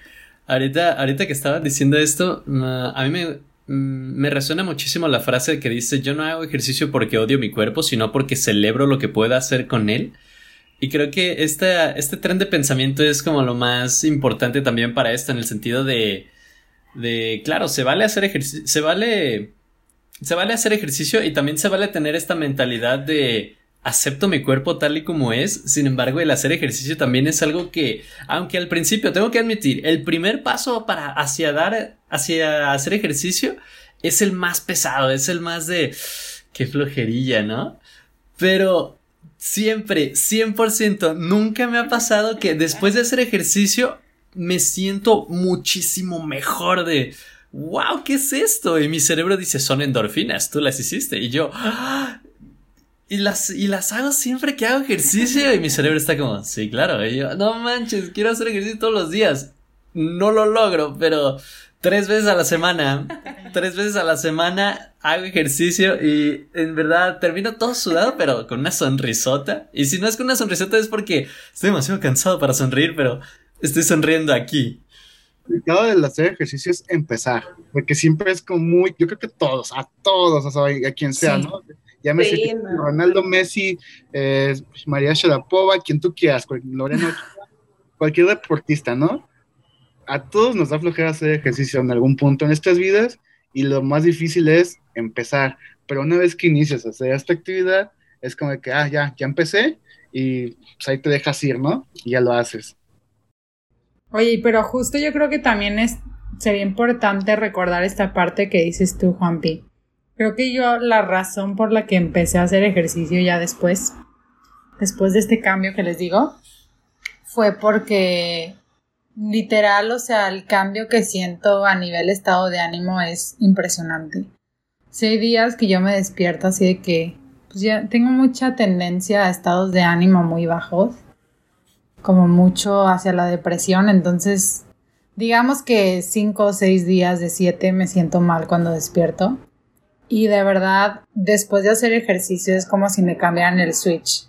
ahorita, ahorita que estaban diciendo esto, a mí me, mm, me resuena muchísimo la frase que dice, yo no hago ejercicio porque odio mi cuerpo, sino porque celebro lo que pueda hacer con él. Y creo que este, este tren de pensamiento es como lo más importante también para esto, en el sentido de, de claro, se vale hacer ejercicio, se vale, se vale hacer ejercicio y también se vale tener esta mentalidad de acepto mi cuerpo tal y como es, sin embargo el hacer ejercicio también es algo que, aunque al principio tengo que admitir, el primer paso para hacia dar, hacia hacer ejercicio es el más pesado, es el más de, qué flojerilla, ¿no? Pero Siempre, 100%. Nunca me ha pasado que después de hacer ejercicio me siento muchísimo mejor de, wow, ¿qué es esto? Y mi cerebro dice, son endorfinas, tú las hiciste. Y yo, ¡Ah! y las, y las hago siempre que hago ejercicio. Y mi cerebro está como, sí, claro. Y yo, no manches, quiero hacer ejercicio todos los días. No lo logro, pero tres veces a la semana tres veces a la semana hago ejercicio y en verdad termino todo sudado, pero con una sonrisota. Y si no es con una sonrisota es porque estoy demasiado cansado para sonreír, pero estoy sonriendo aquí. El complicado del hacer ejercicio es empezar, porque siempre es como muy, yo creo que todos, a todos, o sea, a quien sea, Sí. ¿no? Llámese Sí, no. Ronaldo Messi, eh, María Sharapova, quien tú quieras, Lorena cualquier deportista, ¿no? A todos nos da flojera hacer ejercicio en algún punto en estas vidas y lo más difícil es empezar. Pero una vez que inicias a hacer esta actividad, es como que, ah, ya, ya empecé y pues ahí te dejas ir, ¿no? Y ya lo haces. Oye, pero justo yo creo que también es, sería importante recordar esta parte que dices tú, Juanpi. Creo que yo la razón por la que empecé a hacer ejercicio ya después, después de este cambio que les digo, fue porque literal, o sea, el cambio que siento a nivel estado de ánimo es impresionante. Si hay días que yo me despierto así de que pues ya tengo mucha tendencia a estados de ánimo muy bajos como mucho hacia la depresión, entonces digamos que cinco o seis días de siete me siento mal cuando despierto y de verdad después de hacer ejercicio es como si me cambiaran el switch.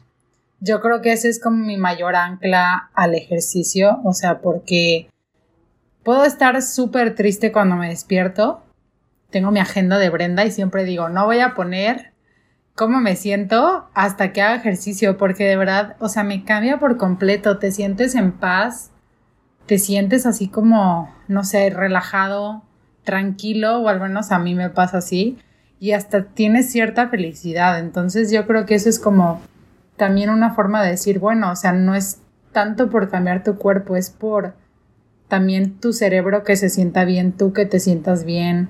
Yo creo que ese es como mi mayor ancla al ejercicio, o sea, porque puedo estar súper triste cuando me despierto. Tengo mi agenda de Brenda y siempre digo, no voy a poner cómo me siento hasta que haga ejercicio, porque de verdad, o sea, me cambia por completo, te sientes en paz, te sientes así como, no sé, relajado, tranquilo, o al menos a mí me pasa así, y hasta tienes cierta felicidad, entonces yo creo que eso es como también una forma de decir, bueno, o sea, no es tanto por cambiar tu cuerpo, es por también tu cerebro que se sienta bien, tú que te sientas bien,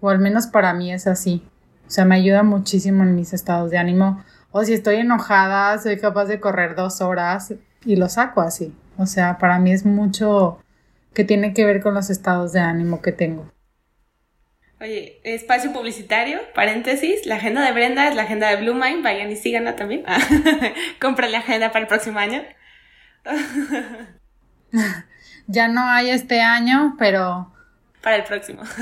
o al menos para mí es así. O sea, me ayuda muchísimo en mis estados de ánimo. O si estoy enojada, soy capaz de correr dos horas y lo saco así. O sea, para mí es mucho que tiene que ver con los estados de ánimo que tengo. Oye, espacio publicitario, paréntesis, la agenda de Brenda es la agenda de Blue Mind, vayan y síganla también. *laughs* Compra la agenda para el próximo año. *laughs* Ya no hay este año, pero Para el próximo. *laughs*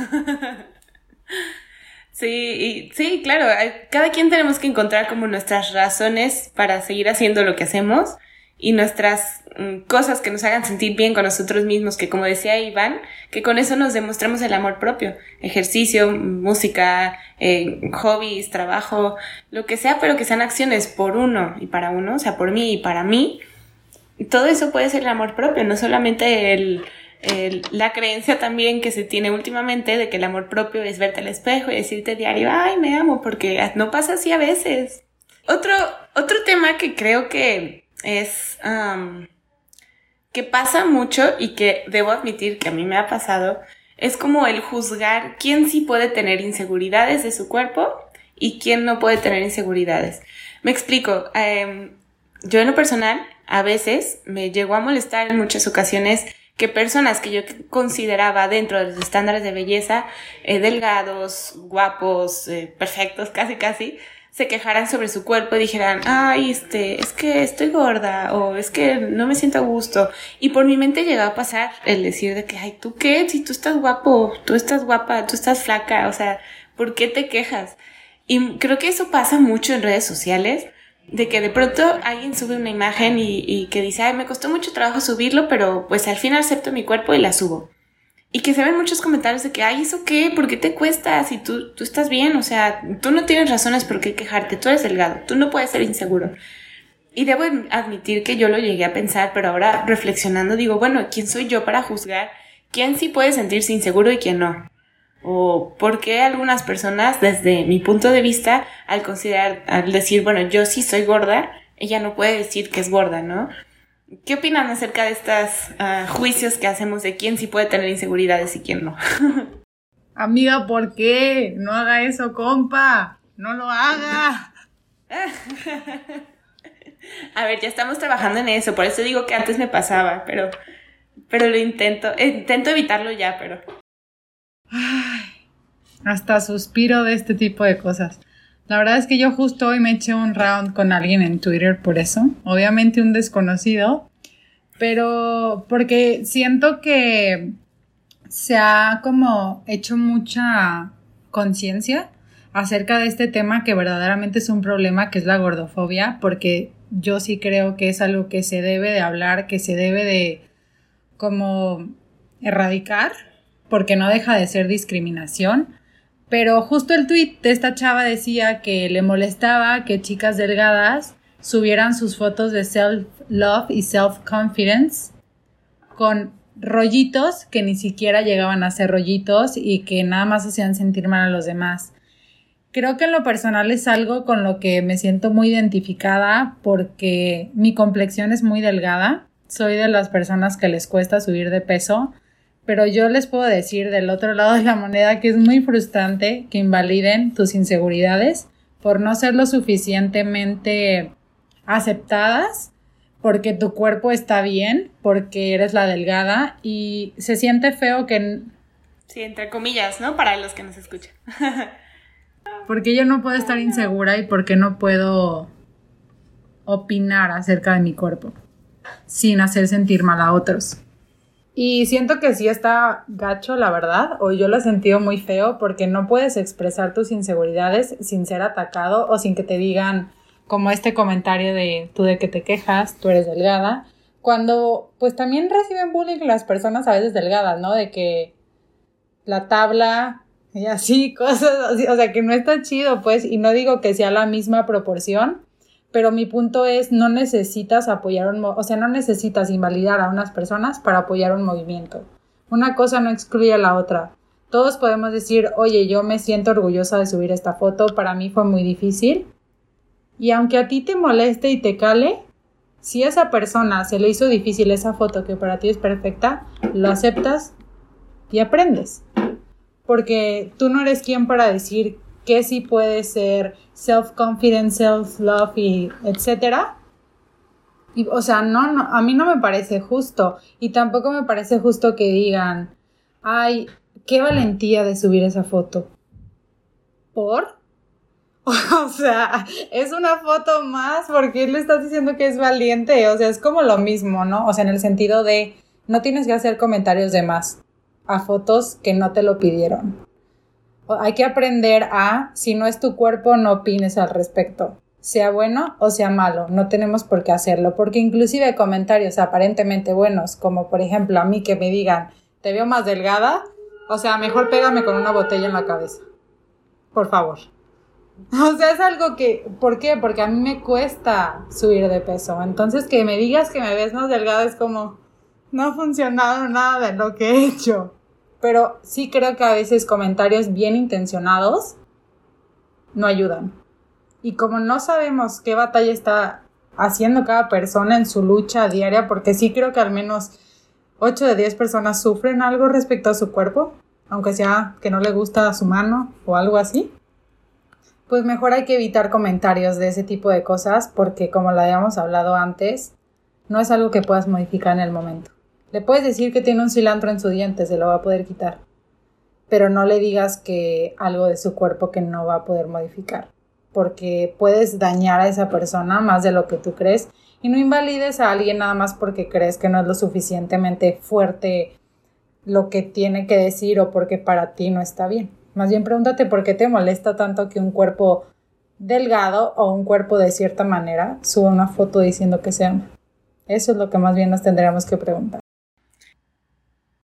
Sí, y, sí, claro, cada quien tenemos que encontrar como nuestras razones para seguir haciendo lo que hacemos y nuestras mm, cosas que nos hagan sentir bien con nosotros mismos, que como decía Iván, que con eso nos demostramos el amor propio, ejercicio, música, eh, hobbies, trabajo, lo que sea, pero que sean acciones por uno y para uno, o sea, por mí y para mí. Todo eso puede ser el amor propio, no solamente el, la creencia también que se tiene últimamente de que el amor propio es verte al espejo y decirte diario, ay, me amo, porque no pasa así a veces. Otro, otro tema que creo que es, que pasa mucho y que debo admitir que a mí me ha pasado, es como el juzgar quién sí puede tener inseguridades de su cuerpo y quién no puede tener inseguridades. Me explico. em, yo en lo personal, a veces me llegó a molestar en muchas ocasiones que personas que yo consideraba dentro de los estándares de belleza, eh, delgados, guapos, eh, perfectos, *laughs* casi casi, se quejaran sobre su cuerpo y dijeran, ay, este, es que estoy gorda o es que no me siento a gusto. Y por mi mente llegaba a pasar el decir de que, ay, ¿tú qué? Si tú estás guapo, tú estás guapa, tú estás flaca, o sea, ¿por qué te quejas? Y creo que eso pasa mucho en redes sociales, de que de pronto alguien sube una imagen y, y que dice, ay, me costó mucho trabajo subirlo, pero pues al fin acepto mi cuerpo y la subo. Y que se ven muchos comentarios de que, ay, ¿eso qué? ¿Por qué te cuesta? Si tú, tú estás bien, o sea, tú no tienes razones por qué quejarte, tú eres delgado, tú no puedes ser inseguro. Y debo admitir que yo lo llegué a pensar, pero ahora reflexionando digo, bueno, ¿quién soy yo para juzgar quién sí puede sentirse inseguro y quién no? O por qué algunas personas, desde mi punto de vista, al considerar, al decir, bueno, yo sí soy gorda, ella no puede decir que es gorda, ¿no? ¿Qué opinan acerca de estos juicios que hacemos de quién sí puede tener inseguridades y quién no? *laughs* Amiga, ¿por qué? No haga eso, compa. No lo haga. *laughs* A ver, ya estamos trabajando en eso, por eso digo que antes me pasaba, pero, pero lo intento, intento evitarlo ya, pero... Ay, hasta suspiro de este tipo de cosas. La verdad es que yo justo hoy me eché un round con alguien en Twitter por eso. Obviamente un desconocido. Pero porque siento que se ha como hecho mucha conciencia acerca de este tema que verdaderamente es un problema, que es la gordofobia, porque yo sí creo que es algo que se debe de hablar, que se debe de como erradicar, porque no deja de ser discriminación. Pero justo el tweet de esta chava decía que le molestaba que chicas delgadas subieran sus fotos de self-love y self-confidence con rollitos que ni siquiera llegaban a ser rollitos y que nada más hacían sentir mal a los demás. Creo que en lo personal es algo con lo que me siento muy identificada porque mi complexión es muy delgada. Soy de las personas que les cuesta subir de peso, pero yo les puedo decir del otro lado de la moneda que es muy frustrante que invaliden tus inseguridades por no ser lo suficientemente aceptadas porque tu cuerpo está bien, porque eres la delgada y se siente feo que... Sí, entre comillas, ¿no? Para los que nos escuchan. *laughs* porque yo no puedo estar insegura y porque no puedo opinar acerca de mi cuerpo sin hacer sentir mal a otros. Y siento que sí está gacho, la verdad, o yo lo he sentido muy feo porque no puedes expresar tus inseguridades sin ser atacado o sin que te digan como este comentario de tú de que te quejas, tú eres delgada, cuando pues también reciben bullying las personas a veces delgadas, ¿no? De que la tabla y así, *laughs* cosas así, o sea que no está chido, pues, y no digo que sea la misma proporción, pero mi punto es, no necesitas apoyar un, o sea, no necesitas invalidar a unas personas para apoyar un movimiento. Una cosa no excluye a la otra. Todos podemos decir, oye, yo me siento orgullosa de subir esta foto, para mí fue muy difícil. Y aunque a ti te moleste y te cale, si a esa persona se le hizo difícil esa foto que para ti es perfecta, lo aceptas y aprendes porque tú no eres quien para decir que sí puede ser self-confidence, self-love y etcétera. Y, o sea, no, no, a mí no me parece justo. Y tampoco me parece justo que digan, ay, qué valentía de subir esa foto. ¿Por? *laughs* O sea, es una foto más porque le estás diciendo que es valiente. O sea, es como lo mismo, ¿no? O sea, en el sentido de no tienes que hacer comentarios de más a fotos que no te lo pidieron. Hay que aprender a, si no es tu cuerpo, no opines al respecto. Sea bueno o sea malo, no tenemos por qué hacerlo, porque inclusive comentarios aparentemente buenos, como por ejemplo a mí que me digan, te veo más delgada, o sea, mejor pégame con una botella en la cabeza. Por favor. *laughs* O sea, es algo que, ¿por qué? Porque a mí me cuesta subir de peso. Entonces, que me digas que me ves más delgada es como, no ha funcionado nada de lo que he hecho pero sí creo que a veces comentarios bien intencionados no ayudan. Y como no sabemos qué batalla está haciendo cada persona en su lucha diaria, porque sí creo que al menos 8 de 10 personas sufren algo respecto a su cuerpo, aunque sea que no le gusta a su mano o algo así, pues mejor hay que evitar comentarios de ese tipo de cosas porque como lo habíamos hablado antes, no es algo que puedas modificar en el momento. Le puedes decir que tiene un cilantro en su diente, se lo va a poder quitar. Pero no le digas que algo de su cuerpo que no va a poder modificar. Porque puedes dañar a esa persona más de lo que tú crees. Y no invalides a alguien nada más porque crees que no es lo suficientemente fuerte lo que tiene que decir o porque para ti no está bien. Más bien pregúntate por qué te molesta tanto que un cuerpo delgado o un cuerpo de cierta manera suba una foto diciendo que se ama. Eso es lo que más bien nos tendríamos que preguntar.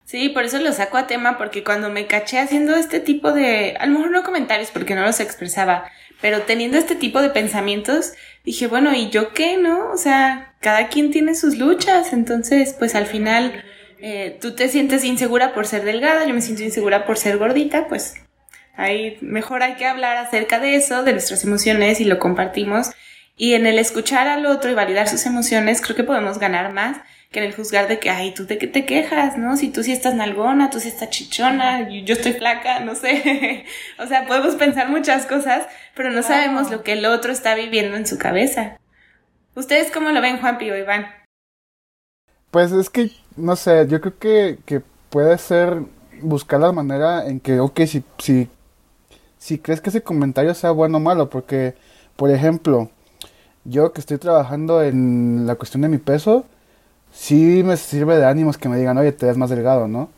Sí, por eso lo saco a tema, porque cuando me caché haciendo este tipo de, a lo mejor no comentarios porque no los expresaba, pero teniendo este tipo de pensamientos, dije, bueno, ¿y yo qué, no? O sea, cada quien tiene sus luchas, entonces, pues al final, eh, tú te sientes insegura por ser delgada, yo me siento insegura por ser gordita, pues ahí mejor hay que hablar acerca de eso, de nuestras emociones y lo compartimos. Y en el escuchar al otro y validar sus emociones, creo que podemos ganar más que en el juzgar de que, ay, tú de qué te quejas, ¿no? Si tú sí estás nalgona, tú sí estás chichona, yo estoy flaca, no sé. *laughs* o sea, podemos pensar muchas cosas, pero no sabemos lo que el otro está viviendo en su cabeza. ¿Ustedes cómo lo ven, Juan Pío Iván? Pues es que, no sé, yo creo que, que puede ser buscar la manera en que, ok, si, si, si crees que ese comentario sea bueno o malo, porque, por ejemplo, yo que estoy trabajando en la cuestión de mi peso, sí me sirve de ánimos que me digan, oye, te ves más delgado, ¿no?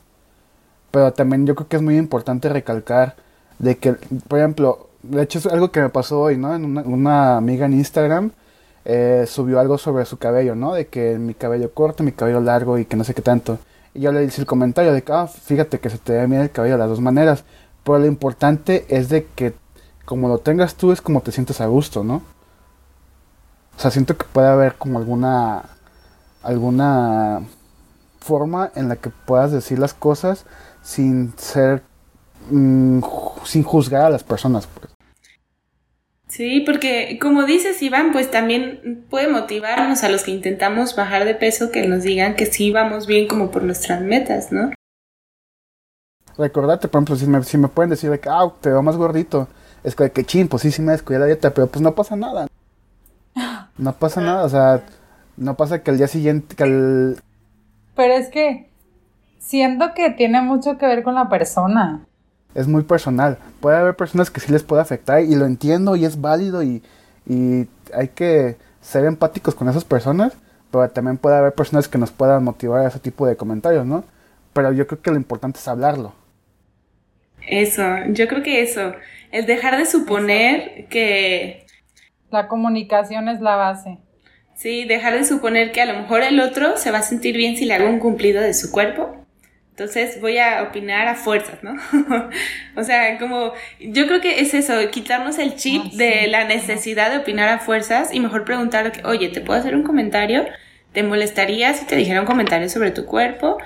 Pero también yo creo que es muy importante recalcar De que, por ejemplo, de hecho es algo que me pasó hoy, ¿no? En una, amiga en Instagram eh, subió algo sobre su cabello, ¿no? De que mi cabello corto, mi cabello largo y que no sé qué tanto. Y yo le hice el comentario de que, ah, fíjate que se te ve bien el cabello de las dos maneras. Pero lo importante es de que como lo tengas tú es como te sientes a gusto, ¿no? O sea, siento que puede haber como alguna alguna forma en la que puedas decir las cosas sin ser mm, sin juzgar a las personas, pues. Sí, porque como dices Iván, pues también puede motivarnos a los que intentamos bajar de peso que nos digan que sí vamos bien como por nuestras metas, ¿no? Recordate, por ejemplo, si me, si me pueden decir que, ah, te veo más gordito, es que, que ching, pues sí, sí me descuidé la dieta, pero pues no pasa nada. *laughs* No pasa nada, o sea, no pasa que el día siguiente, que el... Pero es que siento que tiene mucho que ver con la persona es muy personal. Puede haber personas que sí les puede afectar y lo entiendo y es válido y, y hay que ser empáticos con esas personas, pero también puede haber personas que nos puedan motivar a ese tipo de comentarios, ¿no? Pero yo creo que lo importante es hablarlo. Eso, yo creo que eso, el dejar de suponer que... La comunicación es la base. Sí, dejar de suponer que a lo mejor el otro se va a sentir bien si le hago un cumplido de su cuerpo entonces voy a opinar a fuerzas, ¿no? *laughs* o sea, como yo creo que es eso, quitarnos el chip ah, de la necesidad de opinar a fuerzas y mejor preguntar, oye, ¿te puedo hacer un comentario? ¿Te molestaría si te dijera un comentario sobre tu cuerpo?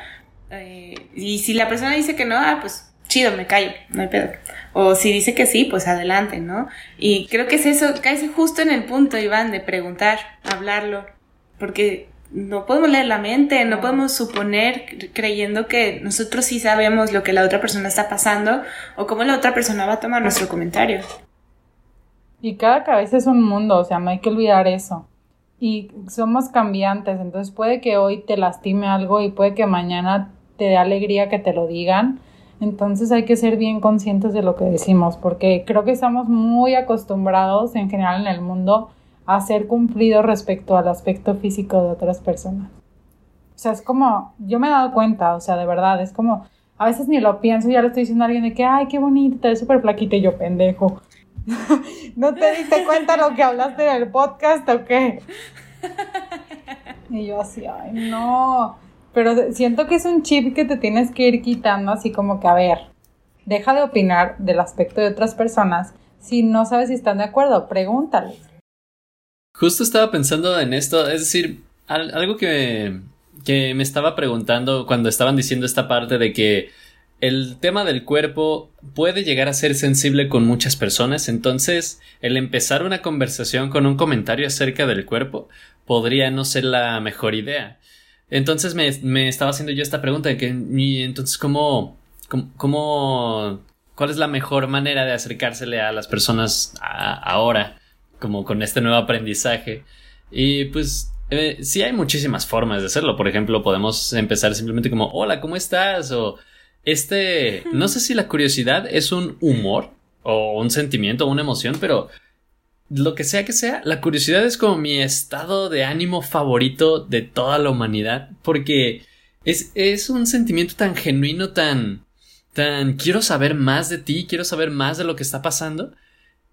Eh, y si la persona dice que no, ah, pues chido, me callo, no hay pedo. O si dice que sí, pues adelante, ¿no? Y creo que es eso, cae justo en el punto, Iván, de preguntar, hablarlo, porque no podemos leer la mente, no podemos suponer creyendo que nosotros sí sabemos lo que la otra persona está pasando o cómo la otra persona va a tomar nuestro comentario. Y cada cabeza es un mundo, o sea, no hay que olvidar eso. Y somos cambiantes, entonces puede que hoy te lastime algo y puede que mañana te dé alegría que te lo digan. Entonces hay que ser bien conscientes de lo que decimos, porque creo que estamos muy acostumbrados en general en el mundo a ser cumplido respecto al aspecto físico de otras personas. O sea, es como, yo me he dado cuenta, o sea, de verdad, es como, a veces ni lo pienso, ya le estoy diciendo a alguien de que, ay, qué bonito, te ves súper flaquita y yo, pendejo. *laughs* ¿No te diste cuenta lo que hablaste en el podcast o qué? Y yo así, ay, no. Pero siento que es un chip que te tienes que ir quitando, así como que, a ver, deja de opinar del aspecto de otras personas. Si no sabes si están de acuerdo, pregúntales. Justo estaba pensando en esto, es decir, algo que, que me estaba preguntando cuando estaban diciendo esta parte de que el tema del cuerpo puede llegar a ser sensible con muchas personas, entonces el empezar una conversación con un comentario acerca del cuerpo podría no ser la mejor idea. Entonces me, me estaba haciendo yo esta pregunta de que, entonces, ¿cómo, cómo, cuál es la mejor manera de acercársele a las personas ahora? como con este nuevo aprendizaje. Y pues eh, sí hay muchísimas formas de hacerlo. Por ejemplo, podemos empezar simplemente como, hola, ¿cómo estás? O este, no sé si la curiosidad es un humor o un sentimiento o una emoción, pero lo que sea que sea, la curiosidad es como mi estado de ánimo favorito de toda la humanidad, porque es, es un sentimiento tan genuino, tan, tan, quiero saber más de ti, quiero saber más de lo que está pasando,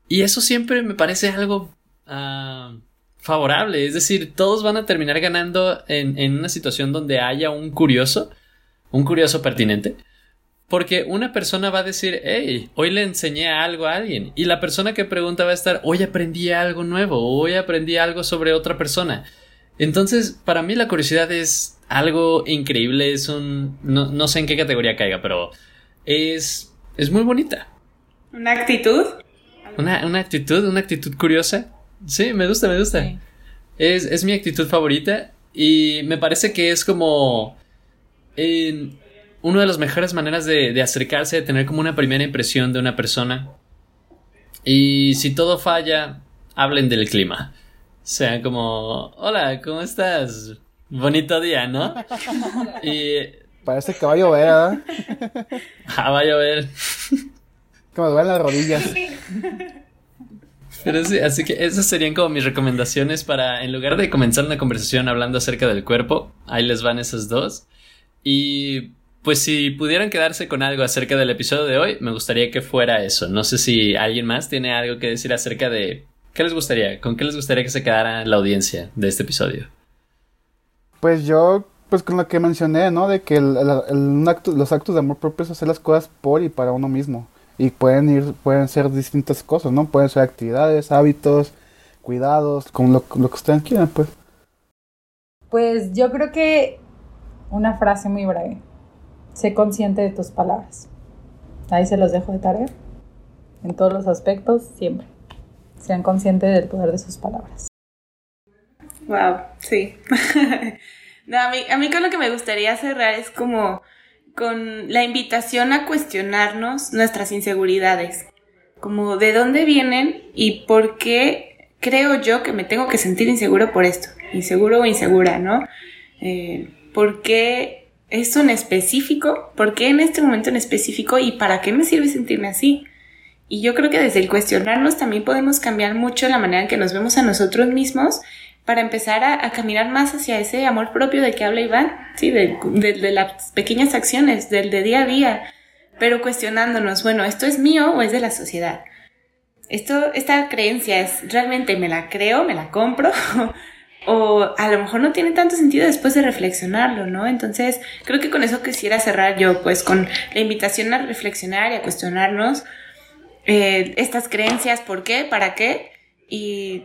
y eso siempre me parece algo ah, favorable. Es decir, todos van a terminar ganando en, en una situación donde haya un curioso, un curioso pertinente. Porque una persona va a decir, hey, hoy le enseñé algo a alguien. Y la persona que pregunta va a estar, hoy aprendí algo nuevo, hoy aprendí algo sobre otra persona. Entonces, para mí la curiosidad es algo increíble, es un... No, no sé en qué categoría caiga, pero es, es muy bonita. ¿Una actitud? Una, una actitud, una actitud curiosa. Sí, me gusta, me gusta. Es, es, mi actitud favorita y me parece que es como en una de las mejores maneras de, de, acercarse, de tener como una primera impresión de una persona. Y si todo falla, hablen del clima. O sea, como, hola, ¿cómo estás? Bonito día, ¿no? *laughs* y... Parece que va a llover, ¿verdad? *laughs* ah, va a llover. *laughs* Me duelen las rodillas. Pero sí, así que esas serían como mis recomendaciones para, en lugar de comenzar una conversación hablando acerca del cuerpo, ahí les van esas dos. Y pues si pudieran quedarse con algo acerca del episodio de hoy, me gustaría que fuera eso. No sé si alguien más tiene algo que decir acerca de qué les gustaría, con qué les gustaría que se quedara la audiencia de este episodio. Pues yo, pues con lo que mencioné, ¿no? De que los actos de amor propio es hacer las cosas por y para uno mismo. Y pueden ir, pueden ser distintas cosas, ¿no? Pueden ser actividades, hábitos, cuidados, con lo, lo que ustedes quieran, pues. Pues yo creo que una frase muy breve sé consciente de tus palabras. Ahí se los dejo de tarea. En todos los aspectos, siempre. Sean conscientes del poder de sus palabras. Wow, sí. *laughs* no, a, mí, a mí con lo que me gustaría cerrar es como con la invitación a cuestionarnos nuestras inseguridades. Como de dónde vienen y por qué creo yo que me tengo que sentir inseguro por esto. Inseguro o insegura, ¿no? Eh, ¿Por qué esto en específico, por qué en este momento en específico y para qué me sirve sentirme así. Y yo creo que desde el cuestionarnos también podemos cambiar mucho la manera en que nos vemos a nosotros mismos para empezar a, caminar más hacia ese amor propio de que habla Iván, sí, de, de, las pequeñas acciones, del de día a día, pero cuestionándonos, bueno, ¿esto es mío o es de la sociedad? Esto, esta creencia es realmente me la creo, me la compro *laughs* o a lo mejor no tiene tanto sentido después de reflexionarlo, ¿no? Entonces, creo que con eso quisiera cerrar yo, pues con la invitación a reflexionar y a cuestionarnos eh, estas creencias, ¿por qué? ¿Para qué? Y,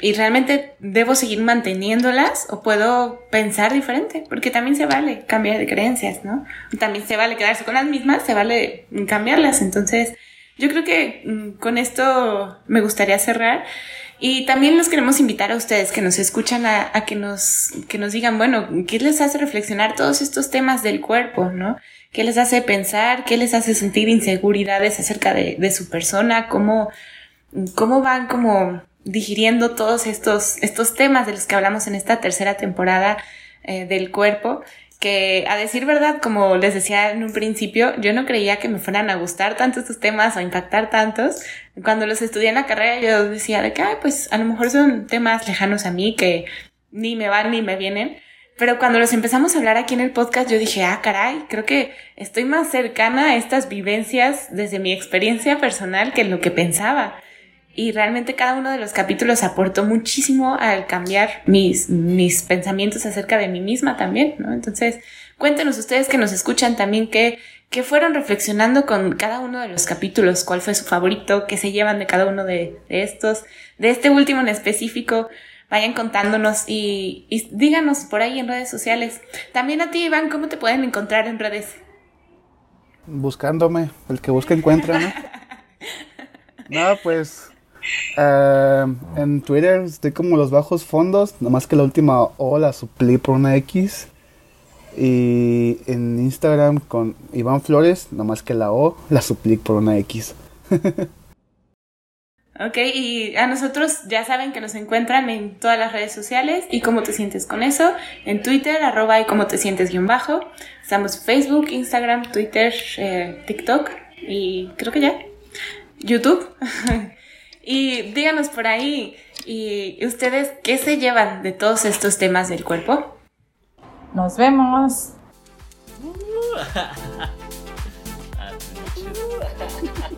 y realmente debo seguir manteniéndolas o puedo pensar diferente, porque también se vale cambiar de creencias, ¿no? También se vale quedarse con las mismas, se vale cambiarlas. Entonces, yo creo que mm, con esto me gustaría cerrar. Y también los queremos invitar a ustedes que nos escuchan a, que, nos, que nos digan, bueno, ¿qué les hace reflexionar todos estos temas del cuerpo, no? ¿Qué les hace pensar? ¿Qué les hace sentir inseguridades acerca de, su persona? ¿Cómo, ¿Cómo van como digiriendo todos estos, estos temas de los que hablamos en esta tercera temporada eh, del cuerpo? Que a decir verdad, como les decía en un principio, yo no creía que me fueran a gustar tanto estos temas o impactar tantos. Cuando los estudié en la carrera yo decía de que, ay, pues a lo mejor son temas lejanos a mí que ni me van ni me vienen. Pero cuando los empezamos a hablar aquí en el podcast, yo dije, ah, caray, creo que estoy más cercana a estas vivencias desde mi experiencia personal que lo que pensaba y realmente cada uno de los capítulos aportó muchísimo al cambiar mis, mis pensamientos acerca de mí misma también, ¿no? Entonces, cuéntenos ustedes que nos escuchan también qué, qué fueron reflexionando con cada uno de los capítulos, cuál fue su favorito, qué se llevan de cada uno de, estos, de este último en específico vayan contándonos y, y, díganos por ahí en redes sociales. También a ti, Iván, ¿cómo te pueden encontrar en redes? Buscándome, el que busca encuentra, ¿no? *laughs* no, pues eh, en Twitter estoy como los bajos fondos, nomás que la última O la suplí por una X. Y en Instagram con Iván Flores, nomás que la O la suplí por una X. *laughs* ok, y a nosotros ya saben que nos encuentran en todas las redes sociales y cómo te sientes con eso. En Twitter, arroba y cómo te sientes guion bajo. Estamos Facebook, Instagram, Twitter, eh, TikTok y creo que ya. YouTube. *laughs* Y díganos por ahí, ¿y ustedes qué se llevan de todos estos temas del cuerpo? Nos vemos. *laughs*